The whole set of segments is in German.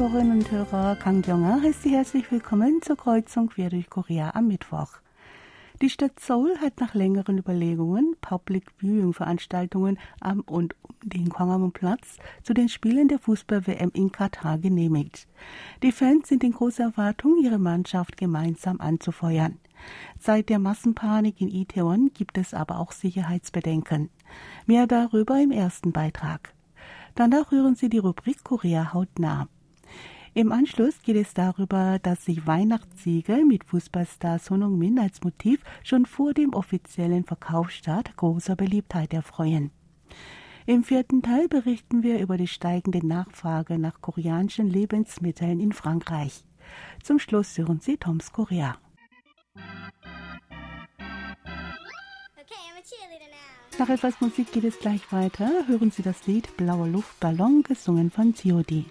Hörerinnen und Hörer, Kang Jong-a heißt Sie herzlich willkommen zur Kreuzung quer durch Korea am Mittwoch. Die Stadt Seoul hat nach längeren Überlegungen Public Viewing Veranstaltungen am und um den Gwanghwamun-Platz zu den Spielen der Fußball-WM in Katar genehmigt. Die Fans sind in großer Erwartung, ihre Mannschaft gemeinsam anzufeuern. Seit der Massenpanik in Itaewon gibt es aber auch Sicherheitsbedenken. Mehr darüber im ersten Beitrag. Danach hören Sie die Rubrik Korea hautnah. Im Anschluss geht es darüber, dass sich Weihnachtssiege mit Fußballstar Sonung Min als Motiv schon vor dem offiziellen Verkaufsstart großer Beliebtheit erfreuen. Im vierten Teil berichten wir über die steigende Nachfrage nach koreanischen Lebensmitteln in Frankreich. Zum Schluss hören Sie Toms Korea. Nach etwas Musik geht es gleich weiter. Hören Sie das Lied Blauer Luftballon, gesungen von COD.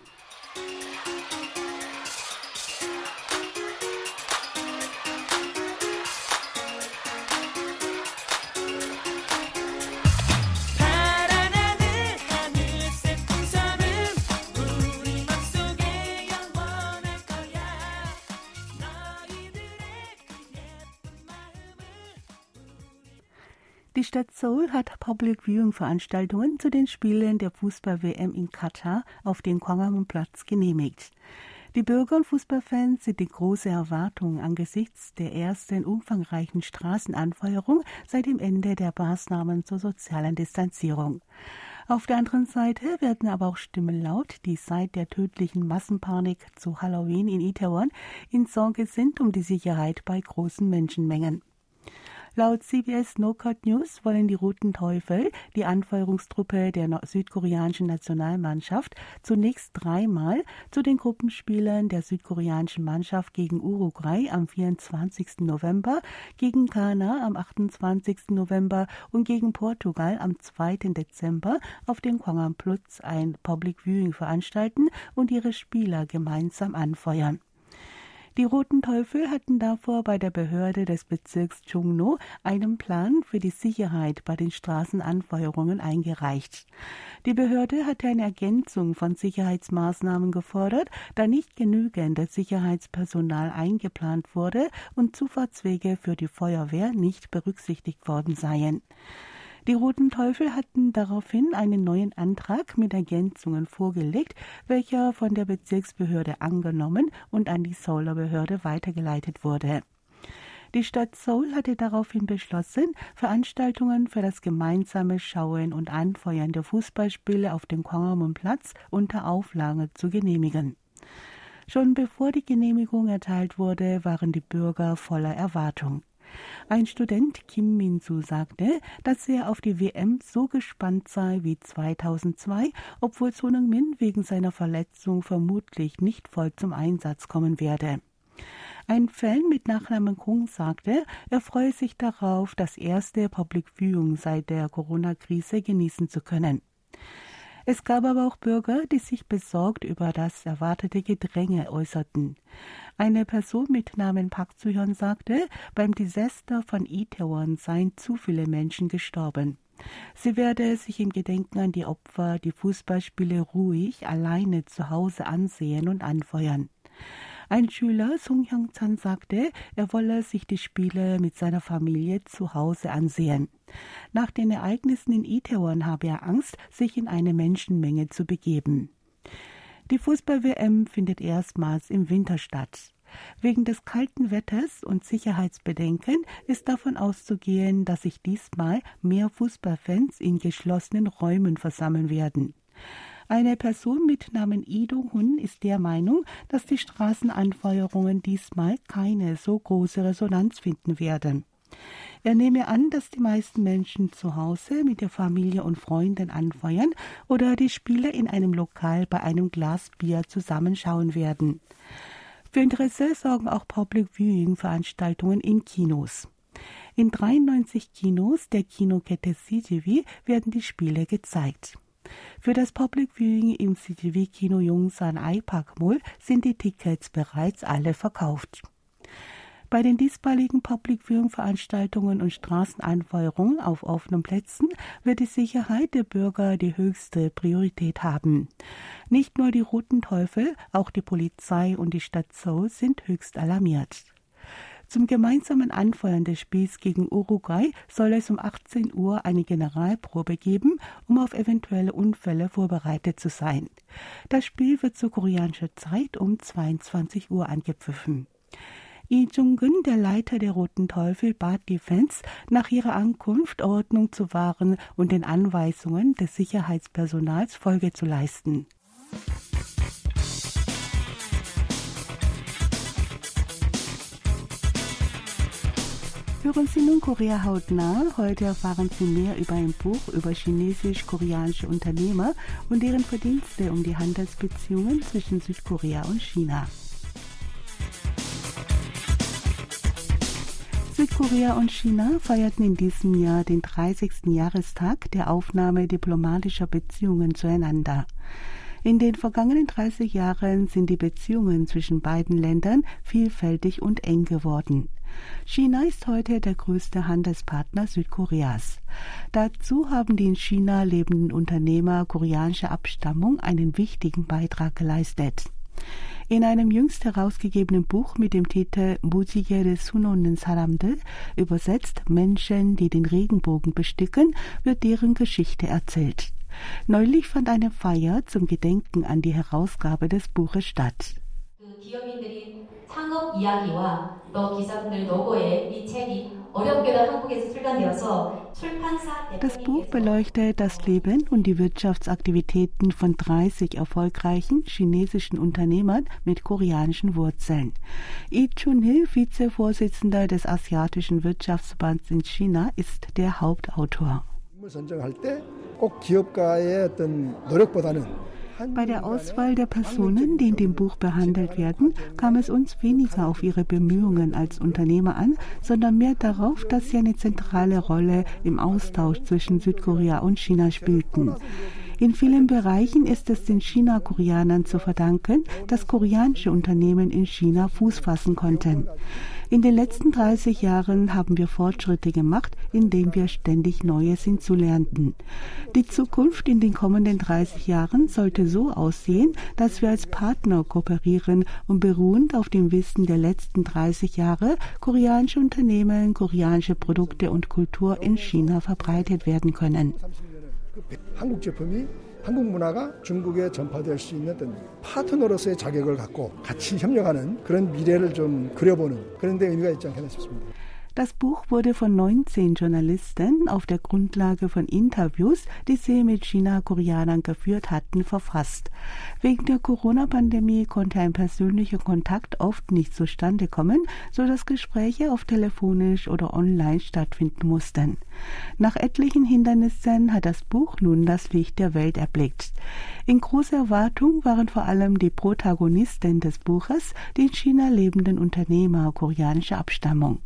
Stadt Seoul hat Public Viewing Veranstaltungen zu den Spielen der Fußball-WM in Katar auf dem Gwanghwamun-Platz genehmigt. Die Bürger und Fußballfans sind in große Erwartungen angesichts der ersten umfangreichen Straßenanfeuerung seit dem Ende der Maßnahmen zur sozialen Distanzierung. Auf der anderen Seite werden aber auch Stimmen laut, die seit der tödlichen Massenpanik zu Halloween in Itaewon in Sorge sind um die Sicherheit bei großen Menschenmengen. Laut CBS No Cut News wollen die Roten Teufel, die Anfeuerungstruppe der südkoreanischen Nationalmannschaft, zunächst dreimal zu den Gruppenspielen der südkoreanischen Mannschaft gegen Uruguay am 24. November, gegen Ghana am 28. November und gegen Portugal am 2. Dezember auf dem Kwangan Platz ein Public Viewing veranstalten und ihre Spieler gemeinsam anfeuern. Die Roten Teufel hatten davor bei der Behörde des Bezirks Chungno einen Plan für die Sicherheit bei den Straßenanfeuerungen eingereicht. Die Behörde hatte eine Ergänzung von Sicherheitsmaßnahmen gefordert, da nicht genügend Sicherheitspersonal eingeplant wurde und Zufahrtswege für die Feuerwehr nicht berücksichtigt worden seien. Die Roten Teufel hatten daraufhin einen neuen Antrag mit Ergänzungen vorgelegt, welcher von der Bezirksbehörde angenommen und an die Seouler Behörde weitergeleitet wurde. Die Stadt Seoul hatte daraufhin beschlossen, Veranstaltungen für das gemeinsame Schauen und Anfeuern der Fußballspiele auf dem Gwanghwamun-Platz unter Auflage zu genehmigen. Schon bevor die Genehmigung erteilt wurde, waren die Bürger voller Erwartung. Ein Student Kim Min-su sagte, dass er auf die WM so gespannt sei wie 2002, obwohl Sonung Min wegen seiner Verletzung vermutlich nicht voll zum Einsatz kommen werde. Ein Fan mit Nachnamen Kung sagte, er freue sich darauf, das erste Public Viewing seit der Corona-Krise genießen zu können. Es gab aber auch Bürger, die sich besorgt über das erwartete Gedränge äußerten. Eine Person mit Namen Park Zuhyun sagte, beim Desaster von Itaewon seien zu viele Menschen gestorben. Sie werde sich im Gedenken an die Opfer die Fußballspiele ruhig alleine zu Hause ansehen und anfeuern. Ein Schüler, Sung Hyung-chan, sagte, er wolle sich die Spiele mit seiner Familie zu Hause ansehen. Nach den Ereignissen in Itaewon habe er Angst, sich in eine Menschenmenge zu begeben. Die Fußball-WM findet erstmals im Winter statt. Wegen des kalten Wetters und Sicherheitsbedenken ist davon auszugehen, dass sich diesmal mehr Fußballfans in geschlossenen Räumen versammeln werden. Eine Person mit Namen Ido Hun ist der Meinung, dass die Straßenanfeuerungen diesmal keine so große Resonanz finden werden. Er nehme an, dass die meisten Menschen zu Hause mit der Familie und Freunden anfeuern oder die Spiele in einem Lokal bei einem Glas Bier zusammenschauen werden. Für Interesse sorgen auch Public Viewing Veranstaltungen in Kinos. In 93 Kinos der Kinokette CGV werden die Spiele gezeigt. Für das Public Viewing im CGV-Kino Yongsan iPark Mall sind die Tickets bereits alle verkauft. Bei den diesmaligen Public Viewing Veranstaltungen und Straßeneinfeuerungen auf offenen Plätzen wird die Sicherheit der Bürger die höchste Priorität haben. Nicht nur die Roten Teufel, auch die Polizei und die Stadt Seoul sind höchst alarmiert. Zum gemeinsamen Anfeuern des Spiels gegen Uruguay soll es um 18 Uhr eine Generalprobe geben, um auf eventuelle Unfälle vorbereitet zu sein. Das Spiel wird zu koreanischer Zeit um 22 Uhr angepfiffen. Lee Jung-gun, der Leiter der Roten Teufel, bat die Fans, nach ihrer Ankunft Ordnung zu wahren und den Anweisungen des Sicherheitspersonals Folge zu leisten. Hören Sie nun Korea hautnah. Heute erfahren Sie mehr über ein Buch über chinesisch-koreanische Unternehmer und deren Verdienste um die Handelsbeziehungen zwischen Südkorea und China. Südkorea und China feierten in diesem Jahr den 30. Jahrestag der Aufnahme diplomatischer Beziehungen zueinander. In den vergangenen 30 Jahren sind die Beziehungen zwischen beiden Ländern vielfältig und eng geworden. China ist heute der größte Handelspartner Südkoreas. Dazu haben die in China lebenden Unternehmer koreanischer Abstammung einen wichtigen Beitrag geleistet. In einem jüngst herausgegebenen Buch mit dem Titel Mujigere Sunonen Saramde, übersetzt Menschen, die den Regenbogen besticken, wird deren Geschichte erzählt. Neulich fand eine Feier zum Gedenken an die Herausgabe des Buches statt. Die das Buch beleuchtet das Leben und die Wirtschaftsaktivitäten von 30 erfolgreichen chinesischen Unternehmern mit koreanischen Wurzeln. Lee Chun-hil, Vizevorsitzender des Asiatischen Wirtschaftsverbands in China, ist der Hauptautor. Bei der Auswahl der Personen, die in dem Buch behandelt werden, kam es uns weniger auf ihre Bemühungen als Unternehmer an, sondern mehr darauf, dass sie eine zentrale Rolle im Austausch zwischen Südkorea und China spielten. In vielen Bereichen ist es den China-Koreanern zu verdanken, dass koreanische Unternehmen in China Fuß fassen konnten. In den letzten 30 Jahren haben wir Fortschritte gemacht, indem wir ständig Neues hinzulernten. Die Zukunft in den kommenden 30 Jahren sollte so aussehen, dass wir als Partner kooperieren und beruhend auf dem Wissen der letzten 30 Jahre koreanische Unternehmen, koreanische Produkte und Kultur in China verbreitet werden können. 한국 제품이 한국 문화가 중국에 전파될 수 있는 어떤 파트너로서의 자격을 갖고 같이 협력하는 그런 미래를 좀 그려보는 그런 데 의미가 있지 않겠나 싶습니다. Das Buch wurde von 19 Journalisten auf der Grundlage von Interviews, die sie mit China-Koreanern geführt hatten, verfasst. Wegen der Corona-Pandemie konnte ein persönlicher Kontakt oft nicht zustande kommen, so dass Gespräche auf telefonisch oder online stattfinden mussten. Nach etlichen Hindernissen hat das Buch nun das Licht der Welt erblickt. In großer Erwartung waren vor allem die Protagonisten des Buches, die in China lebenden Unternehmer koreanischer Abstammung.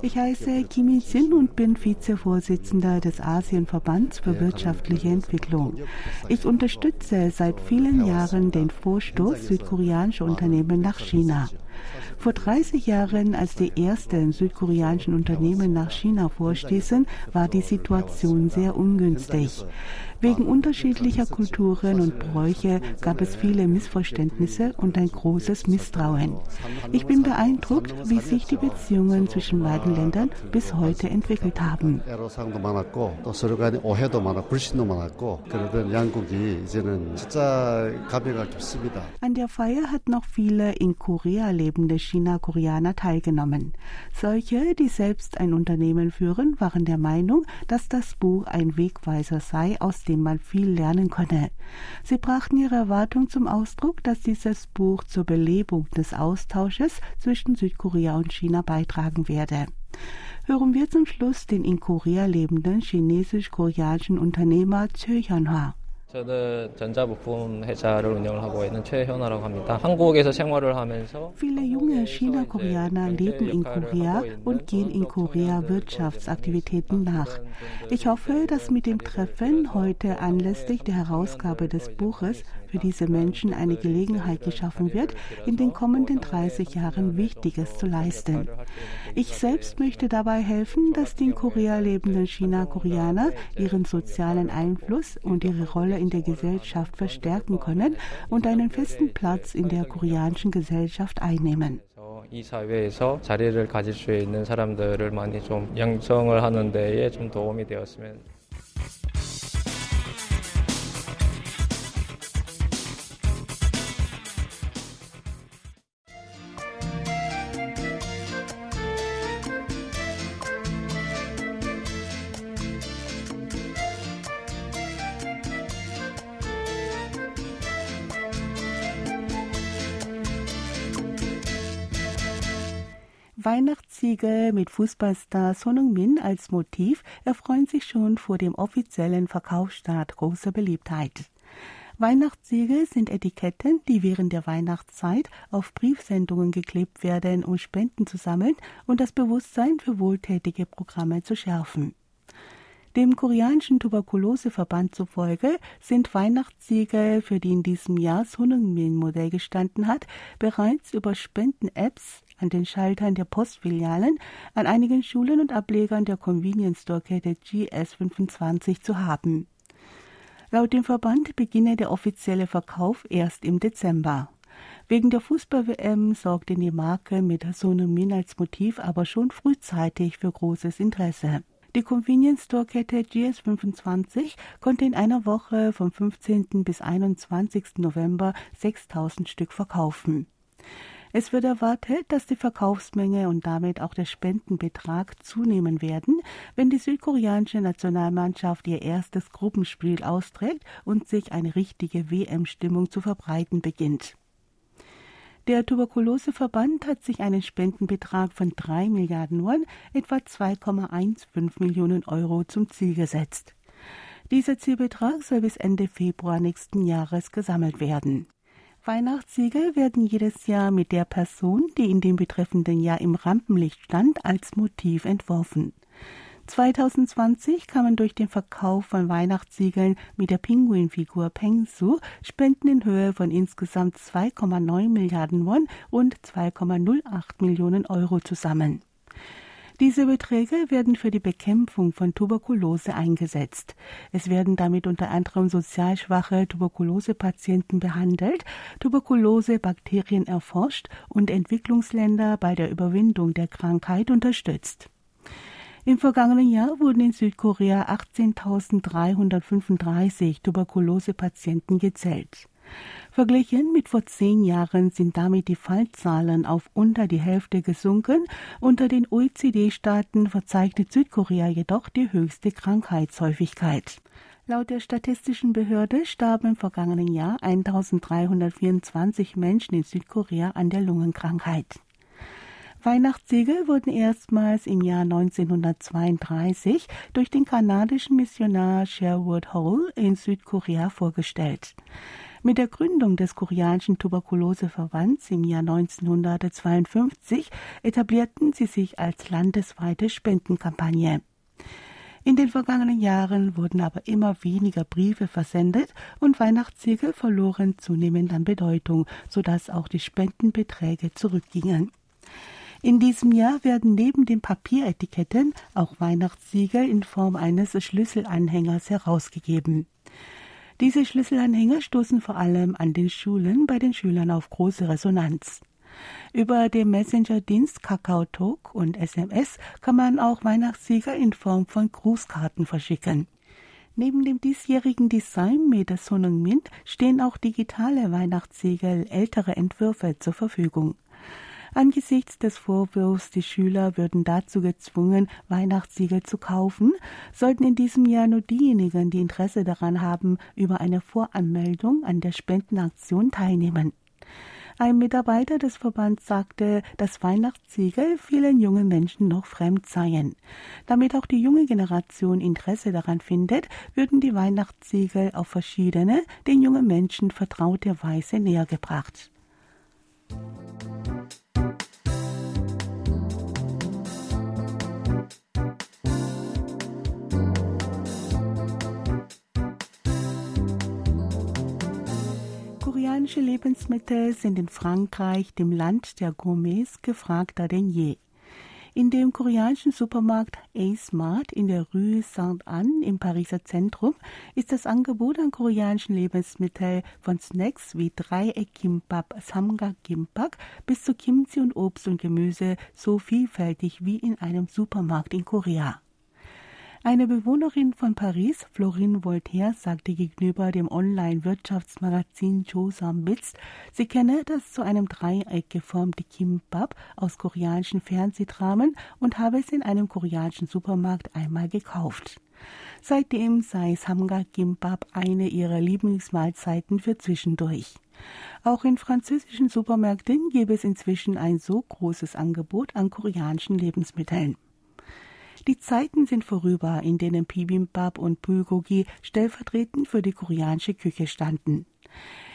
Ich heiße Kim Il-sin und bin Vizevorsitzender des Asienverbands für wirtschaftliche Entwicklung. Ich unterstütze seit vielen Jahren den Vorstoß südkoreanischer Unternehmen nach China. Vor 30 Jahren, als die ersten südkoreanischen Unternehmen nach China vorstießen, war die Situation sehr ungünstig. Wegen unterschiedlicher Kulturen und Bräuche gab es viele Missverständnisse und ein großes Misstrauen. Ich bin beeindruckt, wie sich die Beziehungen zwischen beiden Ländern bis heute entwickelt haben. An der Feier hat noch viele in Korea lebende China-Koreaner teilgenommen. Solche, die selbst ein Unternehmen führen, waren der Meinung, dass das Buch ein Wegweiser sei, aus dem dem man viel lernen könne. Sie brachten ihre Erwartung zum Ausdruck, dass dieses Buch zur Belebung des Austausches zwischen Südkorea und China beitragen werde. Hören wir zum Schluss den in Korea lebenden chinesisch-koreanischen Unternehmer Chö Hyun-hwa. Viele junge China-Koreaner leben in Korea und gehen in Korea Wirtschaftsaktivitäten nach. Ich hoffe, dass mit dem Treffen heute anlässlich der Herausgabe des Buches für diese Menschen eine Gelegenheit geschaffen wird, in den kommenden 30 Jahren Wichtiges zu leisten. Ich selbst möchte dabei helfen, dass die in Korea lebenden China-Koreaner ihren sozialen Einfluss und ihre Rolle in der Gesellschaft verstärken können und einen festen Platz in der koreanischen Gesellschaft einnehmen. 이 사회에서 자리를 가질 수 있는 사람들을 많이 좀 양성을 하는 데에 좀 도움이 되었으면 Weihnachtsziegel mit Fußballstar Son Heung-min als Motiv erfreuen sich schon vor dem offiziellen Verkaufsstart großer Beliebtheit. Weihnachtssiegel sind Etiketten, die während der Weihnachtszeit auf Briefsendungen geklebt werden, um Spenden zu sammeln und das Bewusstsein für wohltätige Programme zu schärfen. Dem koreanischen Tuberkuloseverband zufolge sind Weihnachtssiegel, für die in diesem Jahr Sonheung-min-Modell gestanden hat, bereits über Spenden-Apps an den Schaltern der Postfilialen, an einigen Schulen und Ablegern der Convenience Store Kette GS25 zu haben. Laut dem Verband beginne der offizielle Verkauf erst im Dezember. Wegen der Fußball-WM sorgte die Marke mit Sonomin als Motiv aber schon frühzeitig für großes Interesse. Die Convenience Store Kette GS25 konnte in einer Woche vom 15. bis 21. November 6000 Stück verkaufen. Es wird erwartet, dass die Verkaufsmenge und damit auch der Spendenbetrag zunehmen werden, wenn die südkoreanische Nationalmannschaft ihr erstes Gruppenspiel austrägt und sich eine richtige WM-Stimmung zu verbreiten beginnt. Der Tuberkuloseverband hat sich einen Spendenbetrag von 3 Milliarden Won, etwa 2,15 Millionen Euro, zum Ziel gesetzt. Dieser Zielbetrag soll bis Ende Februar nächsten Jahres gesammelt werden. Weihnachtssiegel werden jedes Jahr mit der Person, die in dem betreffenden Jahr im Rampenlicht stand, als Motiv entworfen. 2020 kamen durch den Verkauf von Weihnachtssiegeln mit der Pinguinfigur Pengsu Spenden in Höhe von insgesamt 2,9 Milliarden Won und 2,08 Millionen Euro zusammen. Diese Beträge werden für die Bekämpfung von Tuberkulose eingesetzt. Es werden damit unter anderem sozial schwache Tuberkulosepatienten behandelt, Tuberkulosebakterien erforscht und Entwicklungsländer bei der Überwindung der Krankheit unterstützt. Im vergangenen Jahr wurden in Südkorea 18.335 Tuberkulosepatienten gezählt. Verglichen mit vor zehn Jahren sind damit die Fallzahlen auf unter die Hälfte gesunken. Unter den OECD-Staaten verzeichnet Südkorea jedoch die höchste Krankheitshäufigkeit. Laut der statistischen Behörde starben im vergangenen Jahr 1324 Menschen in Südkorea an der Lungenkrankheit. Weihnachtssiegel wurden erstmals im Jahr 1932 durch den kanadischen Missionar Sherwood Hole in Südkorea vorgestellt. Mit der Gründung des koreanischen Tuberkuloseverbands im Jahr 1952 etablierten sie sich als landesweite Spendenkampagne. In den vergangenen Jahren wurden aber immer weniger Briefe versendet und Weihnachtssiegel verloren zunehmend an Bedeutung, sodass auch die Spendenbeträge zurückgingen. In diesem Jahr werden neben den Papieretiketten auch Weihnachtssiegel in Form eines Schlüsselanhängers herausgegeben. Diese Schlüsselanhänger stoßen vor allem an den Schulen bei den Schülern auf große Resonanz. Über den Messenger-Dienst KakaoTalk und SMS kann man auch Weihnachtssieger in Form von Grußkarten verschicken. Neben dem diesjährigen Design mit der Sonung Mint stehen auch digitale Weihnachtssiegel ältere Entwürfe zur Verfügung. Angesichts des Vorwurfs, die Schüler würden dazu gezwungen, Weihnachtssiegel zu kaufen, sollten in diesem Jahr nur diejenigen, die Interesse daran haben, über eine Voranmeldung an der Spendenaktion teilnehmen. Ein Mitarbeiter des Verbands sagte, dass Weihnachtssiegel vielen jungen Menschen noch fremd seien. Damit auch die junge Generation Interesse daran findet, würden die Weihnachtssiegel auf verschiedene, den jungen Menschen vertraute Weise nähergebracht. Koreanische Lebensmittel sind in Frankreich, dem Land der Gourmets, gefragter denn je. In dem koreanischen Supermarkt A-Smart in der Rue Saint-Anne im Pariser Zentrum ist das Angebot an koreanischen Lebensmitteln von Snacks wie Dreieck-Kimbap, Samgak-Kimbap bis zu Kimchi und Obst und Gemüse so vielfältig wie in einem Supermarkt in Korea. Eine Bewohnerin von Paris, Florine Voltaire, sagte gegenüber dem Online-Wirtschaftsmagazin Josam Bits, sie kenne das zu einem Dreieck geformte Kimbap aus koreanischen Fernsehdramen und habe es in einem koreanischen Supermarkt einmal gekauft. Seitdem sei Samga Kimbap eine ihrer Lieblingsmahlzeiten für zwischendurch. Auch in französischen Supermärkten gäbe es inzwischen ein so großes Angebot an koreanischen Lebensmitteln. Die Zeiten sind vorüber, in denen Bibimbap und Bulgogi stellvertretend für die koreanische Küche standen.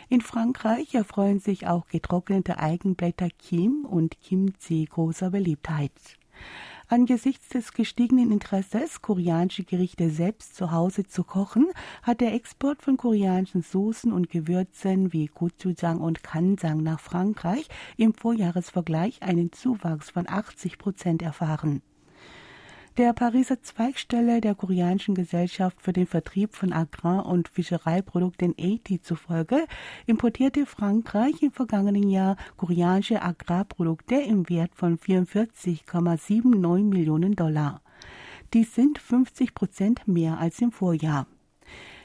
In Frankreich erfreuen sich auch getrocknete Eigenblätter Kim und Kimchi großer Beliebtheit. Angesichts des gestiegenen Interesses, koreanische Gerichte selbst zu Hause zu kochen, hat der Export von koreanischen Soßen und Gewürzen wie Gochujang und Kanjang nach Frankreich im Vorjahresvergleich einen Zuwachs von 80 Prozent erfahren. Der Pariser Zweigstelle der koreanischen Gesellschaft für den Vertrieb von Agrar- und Fischereiprodukten AT zufolge importierte Frankreich im vergangenen Jahr koreanische Agrarprodukte im Wert von 44,79 Millionen Dollar. Dies sind 50 Prozent mehr als im Vorjahr.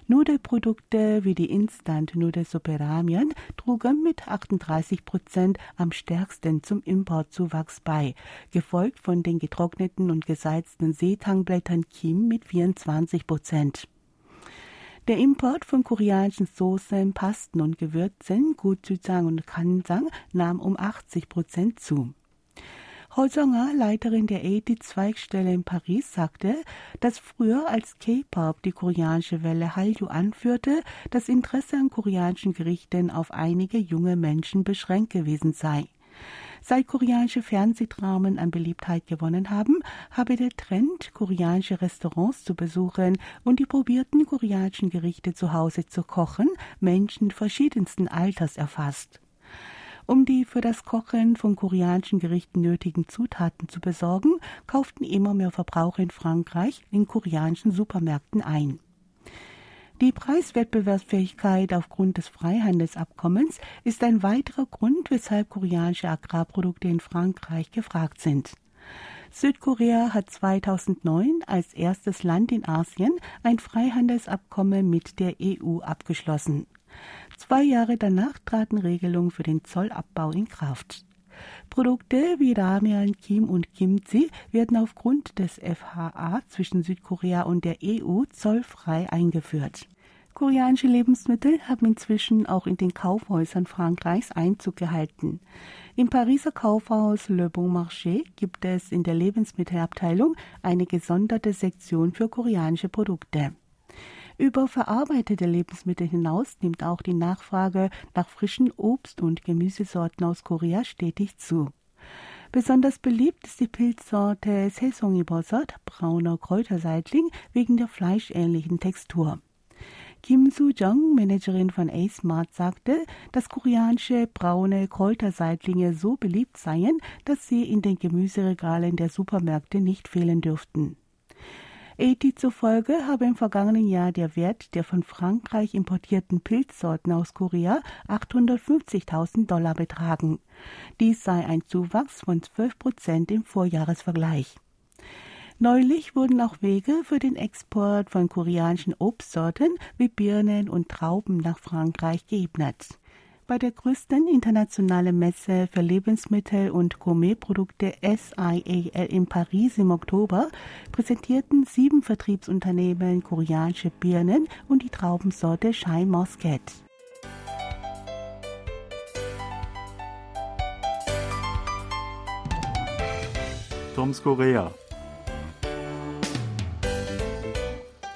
Nudelprodukte wie die Instant-Nudelsuppe Ramen trugen mit 38 Prozent am stärksten zum Importzuwachs bei, gefolgt von den getrockneten und gesalzten Seetangblättern Kim mit 24 Prozent. Der Import von koreanischen Soßen, Pasten und Gewürzen, Gochujang und Kanjang nahm um 80 Prozent zu. Hosonger, Leiterin der AT-Zweigstelle in Paris, sagte, dass früher als K-Pop die koreanische Welle Hallyu anführte, das Interesse an koreanischen Gerichten auf einige junge Menschen beschränkt gewesen sei. Seit koreanische Fernsehdramen an Beliebtheit gewonnen haben, habe der Trend, koreanische Restaurants zu besuchen und die probierten koreanischen Gerichte zu Hause zu kochen, Menschen verschiedensten Alters erfasst. Um die für das Kochen von koreanischen Gerichten nötigen Zutaten zu besorgen, kauften immer mehr Verbraucher in Frankreich in koreanischen Supermärkten ein. Die Preiswettbewerbsfähigkeit aufgrund des Freihandelsabkommens ist ein weiterer Grund, weshalb koreanische Agrarprodukte in Frankreich gefragt sind. Südkorea hat 2009 als erstes Land in Asien ein Freihandelsabkommen mit der EU abgeschlossen. Zwei Jahre danach traten Regelungen für den Zollabbau in Kraft. Produkte wie Ramen, Kim und Kimchi werden aufgrund des FHA zwischen Südkorea und der EU zollfrei eingeführt. Koreanische Lebensmittel haben inzwischen auch in den Kaufhäusern Frankreichs Einzug gehalten. Im Pariser Kaufhaus Le Bon Marché gibt es in der Lebensmittelabteilung eine gesonderte Sektion für koreanische Produkte. Über verarbeitete Lebensmittel hinaus nimmt auch die Nachfrage nach frischen Obst- und Gemüsesorten aus Korea stetig zu. Besonders beliebt ist die Pilzsorte Sesongibosot, brauner Kräuterseitling, wegen der fleischähnlichen Textur. Kim Soo-jong, Managerin von A-Smart, sagte, dass koreanische braune Kräuterseitlinge so beliebt seien, dass sie in den Gemüseregalen der Supermärkte nicht fehlen dürften. AT zufolge habe im vergangenen Jahr der Wert der von Frankreich importierten Pilzsorten aus Korea 850.000 Dollar betragen. Dies sei ein Zuwachs von 12 Prozent im Vorjahresvergleich. Neulich wurden auch Wege für den Export von koreanischen Obstsorten wie Birnen und Trauben nach Frankreich geebnet. Bei der größten internationalen Messe für Lebensmittel und Gourmetprodukte SIAL in Paris im Oktober präsentierten sieben Vertriebsunternehmen koreanische Birnen und die Traubensorte Shine Moscat. Toms Korea.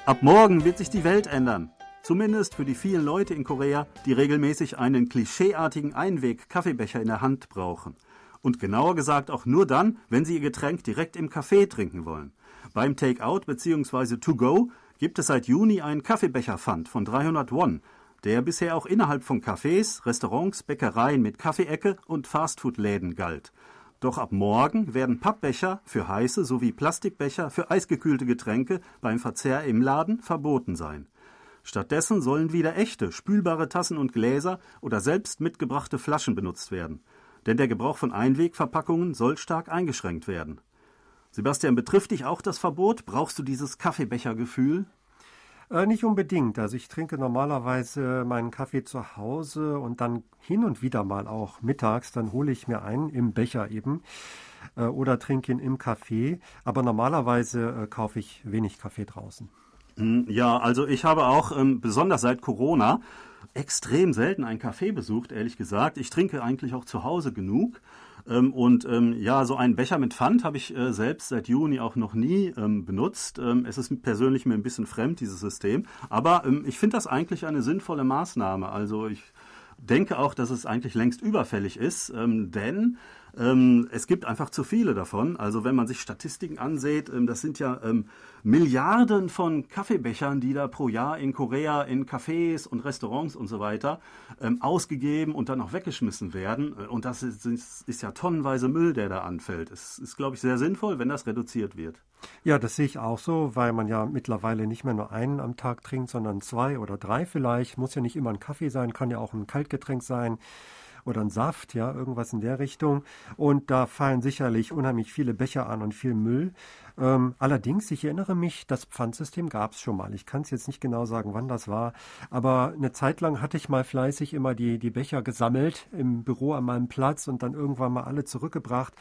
Ab morgen wird sich die Welt ändern. Zumindest für die vielen Leute in Korea, die regelmäßig einen klischeeartigen Einweg-Kaffeebecher in der Hand brauchen. Und genauer gesagt auch nur dann, wenn sie ihr Getränk direkt im Café trinken wollen. Beim Takeout bzw. To Go gibt es seit Juni einen Kaffeebecher-Pfand von 300 Won, der bisher auch innerhalb von Cafés, Restaurants, Bäckereien mit Kaffeeecke und Fastfood-Läden galt. Doch ab morgen werden Pappbecher für heiße sowie Plastikbecher für eisgekühlte Getränke beim Verzehr im Laden verboten sein. Stattdessen sollen wieder echte, spülbare Tassen und Gläser oder selbst mitgebrachte Flaschen benutzt werden. Denn der Gebrauch von Einwegverpackungen soll stark eingeschränkt werden. Sebastian, betrifft dich auch das Verbot? Brauchst du dieses Kaffeebechergefühl? Äh, nicht unbedingt. Also ich trinke normalerweise meinen Kaffee zu Hause und dann hin und wieder mal auch mittags, dann hole ich mir einen im Becher eben äh, oder trinke ihn im Café. Aber normalerweise äh, kaufe ich wenig Kaffee draußen. Hm, ja, also ich habe auch ähm, besonders seit Corona extrem selten einen Kaffee besucht, ehrlich gesagt. Ich trinke eigentlich auch zu Hause genug. Ähm, und ähm, ja, so einen Becher mit Pfand habe ich äh, selbst seit Juni auch noch nie ähm, benutzt. Ähm, es ist persönlich mir ein bisschen fremd, dieses System. Aber ähm, ich finde das eigentlich eine sinnvolle Maßnahme. Also ich denke auch, dass es eigentlich längst überfällig ist, ähm, denn es gibt einfach zu viele davon. Also wenn man sich Statistiken ansieht, ähm, das sind ja ähm, Milliarden von Kaffeebechern, die da pro Jahr in Korea in Cafés und Restaurants und so weiter ähm, ausgegeben und dann auch weggeschmissen werden. Äh, und das ist, ist ja tonnenweise Müll, der da anfällt. Es ist, glaube ich, sehr sinnvoll, wenn das reduziert wird. Ja, das sehe ich auch so, weil man ja mittlerweile nicht mehr nur einen am Tag trinkt, sondern zwei oder drei vielleicht. Muss ja nicht immer ein Kaffee sein, kann ja auch ein Kaltgetränk sein oder ein Saft, ja, irgendwas in der Richtung. Und da fallen sicherlich unheimlich viele Becher an und viel Müll. Ähm, allerdings, ich erinnere mich, das Pfandsystem gab es schon mal. Ich kann es jetzt nicht genau sagen, wann das war, aber eine Zeit lang hatte ich mal fleißig immer die, die Becher gesammelt im Büro an meinem Platz und dann irgendwann mal alle zurückgebracht.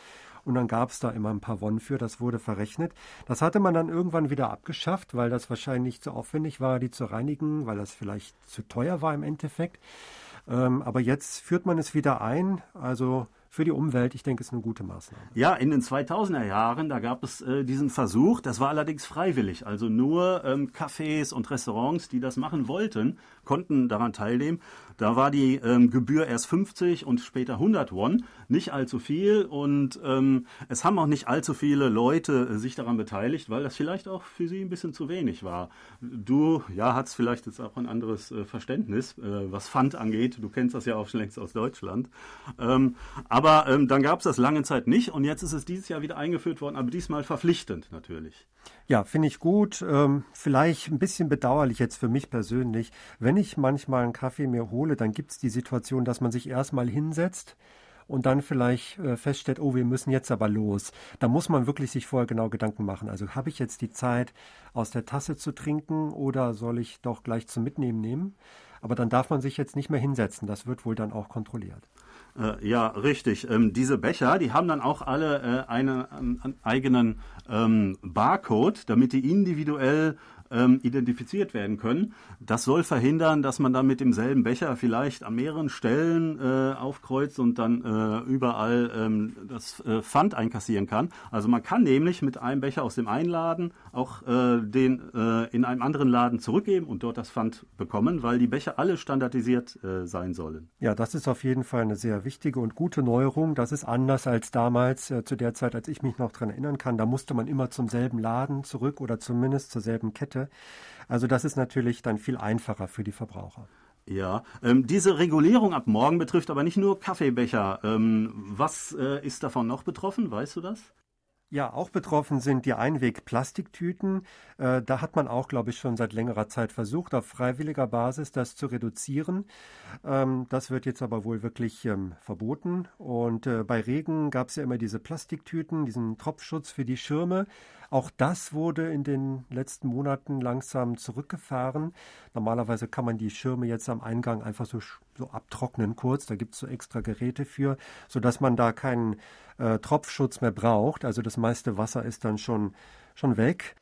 Und dann gab es da immer ein paar Wonnen für, das wurde verrechnet. Das hatte man dann irgendwann wieder abgeschafft, weil das wahrscheinlich zu aufwendig war, die zu reinigen, weil das vielleicht zu teuer war im Endeffekt. Ähm, aber jetzt führt man es wieder ein. Also für die Umwelt, ich denke, ist eine gute Maßnahme. Ja, in den 2000er Jahren, da gab es äh, diesen Versuch, das war allerdings freiwillig. Also nur ähm, Cafés und Restaurants, die das machen wollten, konnten daran teilnehmen. Da war die ähm, Gebühr erst 50 und später 100 Won, nicht allzu viel. Und ähm, es haben auch nicht allzu viele Leute äh, sich daran beteiligt, weil das vielleicht auch für sie ein bisschen zu wenig war. Du, ja, hast vielleicht jetzt auch ein anderes äh, Verständnis, äh, was Pfand angeht. Du kennst das ja auch schon längst aus Deutschland. Ähm, aber ähm, dann gab es das lange Zeit nicht und jetzt ist es dieses Jahr wieder eingeführt worden, aber diesmal verpflichtend natürlich. Ja, finde ich gut. Ähm, vielleicht ein bisschen bedauerlich jetzt für mich persönlich. Wenn ich manchmal einen Kaffee mir hole, dann gibt es die Situation, dass man sich erstmal hinsetzt und dann vielleicht äh, feststellt, oh, wir müssen jetzt aber los. Da muss man wirklich sich vorher genau Gedanken machen. Also habe ich jetzt die Zeit, aus der Tasse zu trinken oder soll ich doch gleich zum Mitnehmen nehmen? Aber dann darf man sich jetzt nicht mehr hinsetzen. Das wird wohl dann auch kontrolliert. Äh, ja, richtig. Ähm, diese Becher, die haben dann auch alle äh, einen, einen eigenen ähm, Barcode, damit die individuell ähm, identifiziert werden können. Das soll verhindern, dass man dann mit demselben Becher vielleicht an mehreren Stellen äh, aufkreuzt und dann äh, überall ähm, das äh, Pfand einkassieren kann. Also man kann nämlich mit einem Becher aus dem einen Laden auch äh, den äh, in einem anderen Laden zurückgeben und dort das Pfand bekommen, weil die Becher alle standardisiert äh, sein sollen. Ja, das ist auf jeden Fall eine sehr wichtige und gute Neuerung. Das ist anders als damals zu der Zeit, als ich mich noch daran erinnern kann. Da musste man immer zum selben Laden zurück oder zumindest zur selben Kette Produkte. Also das ist natürlich dann viel einfacher für die Verbraucher. Ja, ähm, diese Regulierung ab morgen betrifft aber nicht nur Kaffeebecher. Ähm, was äh, ist davon noch betroffen? Weißt du das? Ja, auch betroffen sind die Einweg-Plastiktüten. Äh, da hat man auch, glaube ich, schon seit längerer Zeit versucht, auf freiwilliger Basis das zu reduzieren. Ähm, das wird jetzt aber wohl wirklich ähm, verboten. Und äh, bei Regen gab es ja immer diese Plastiktüten, diesen Tropfschutz für die Schirme. Auch das wurde in den letzten Monaten langsam zurückgefahren. Normalerweise kann man die Schirme jetzt am Eingang einfach so, so abtrocknen kurz. Da gibt es so extra Geräte für, sodass man da keinen äh, Tropfschutz mehr braucht. Also das meiste Wasser ist dann schon, schon weg.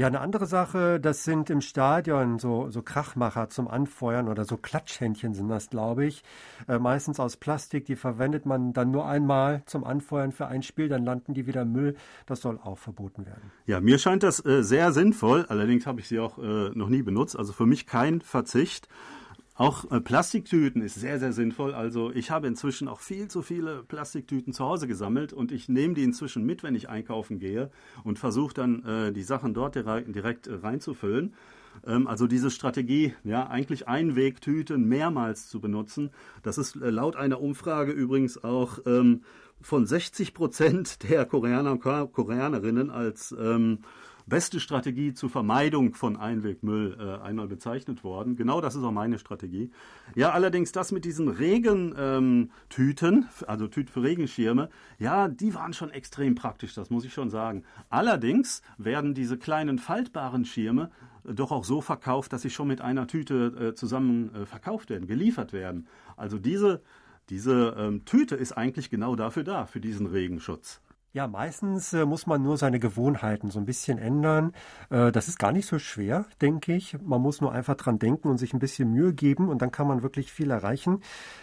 Ja, eine andere Sache, das sind im Stadion so, so Krachmacher zum Anfeuern oder so Klatschhändchen sind das, glaube ich. Äh, meistens aus Plastik, die verwendet man dann nur einmal zum Anfeuern für ein Spiel, dann landen die wieder im Müll. Das soll auch verboten werden. Ja, mir scheint das äh, sehr sinnvoll, allerdings habe ich sie auch äh, noch nie benutzt. Also für mich kein Verzicht. Auch äh, Plastiktüten ist sehr, sehr sinnvoll. Also ich habe inzwischen auch viel zu viele Plastiktüten zu Hause gesammelt und ich nehme die inzwischen mit, wenn ich einkaufen gehe und versuche dann äh, die Sachen dort direkt, äh, reinzufüllen. Ähm, also diese Strategie, ja, eigentlich Einwegtüten mehrmals zu benutzen, das ist äh, laut einer Umfrage übrigens auch ähm, von 60 Prozent der Koreaner und Koreanerinnen als ähm, beste Strategie zur Vermeidung von Einwegmüll äh, einmal bezeichnet worden. Genau das ist auch meine Strategie. Ja, allerdings das mit diesen Regentüten, ähm, also Tüten für Regenschirme, ja, die waren schon extrem praktisch, das muss ich schon sagen. Allerdings werden diese kleinen faltbaren Schirme äh, doch auch so verkauft, dass sie schon mit einer Tüte äh, zusammen äh, verkauft werden, geliefert werden. Also diese, diese ähm, Tüte ist eigentlich genau dafür da, für diesen Regenschutz. Ja, meistens äh, muss man nur seine Gewohnheiten so ein bisschen ändern. Äh, das ist gar nicht so schwer, denke ich. Man muss nur einfach dran denken und sich ein bisschen Mühe geben und dann kann man wirklich viel erreichen.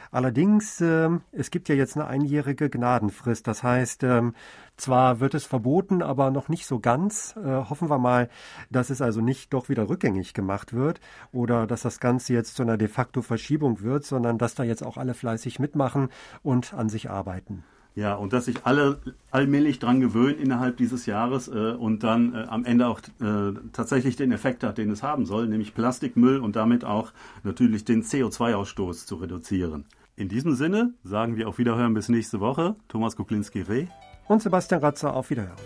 Allerdings, äh, es gibt ja jetzt eine einjährige Gnadenfrist. Das heißt, ähm, zwar wird es verboten, aber noch nicht so ganz. Äh, hoffen wir mal, dass es also nicht doch wieder rückgängig gemacht wird oder dass das Ganze jetzt zu einer de facto Verschiebung wird, sondern dass da jetzt auch alle fleißig mitmachen und an sich arbeiten. Ja, und dass sich alle allmählich dran gewöhnen innerhalb dieses Jahres äh, und dann äh, am Ende auch äh, tatsächlich den Effekt hat, den es haben soll, nämlich Plastikmüll und damit auch natürlich den CO2-Ausstoß zu reduzieren. In diesem Sinne sagen wir auf Wiederhören bis nächste Woche. Thomas Kuklinski-Reh und Sebastian Ratzer auf Wiederhören.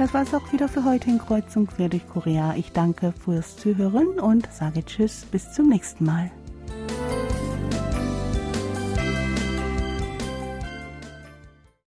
Das war es auch wieder für heute in Kreuzung quer durch Korea. Ich danke fürs Zuhören und sage Tschüss, bis zum nächsten Mal.